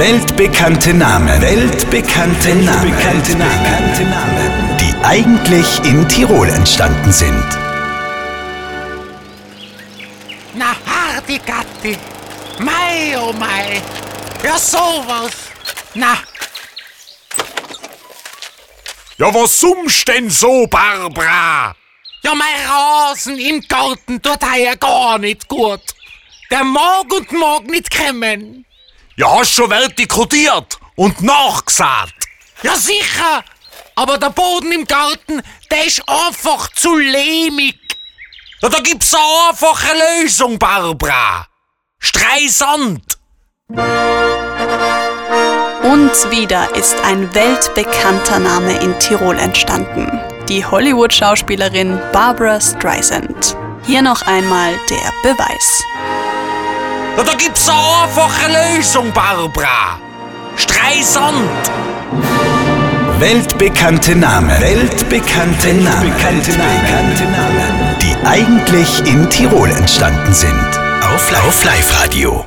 Weltbekannte Namen. Weltbekannte Namen. Weltbekannte Namen. Die eigentlich in Tirol entstanden sind. Na, harti Gatti. Mei, oh mei. Ja, sowas. Na, Ja, was summst denn so, Barbara? ja, mein Rasen im Garten tut heuer gar nicht gut. Der mag und mag nicht kommen. Ja, hast schon vertikutiert und nachgesagt. Ja, sicher. Aber der Boden im Garten, der ist einfach zu lehmig. Ja, da gibt's eine einfache Lösung, Barbara. Streisand. Und wieder ist ein weltbekannter Name in Tirol entstanden. Die Hollywood-Schauspielerin Barbara Streisand. Hier noch einmal der Beweis. Ja, da gibt's eine einfache Lösung, Barbara. Streisand. Weltbekannte Namen. Weltbekannte Namen. Weltbekannte Namen. Die eigentlich in Tirol entstanden sind. Auf Live-Radio.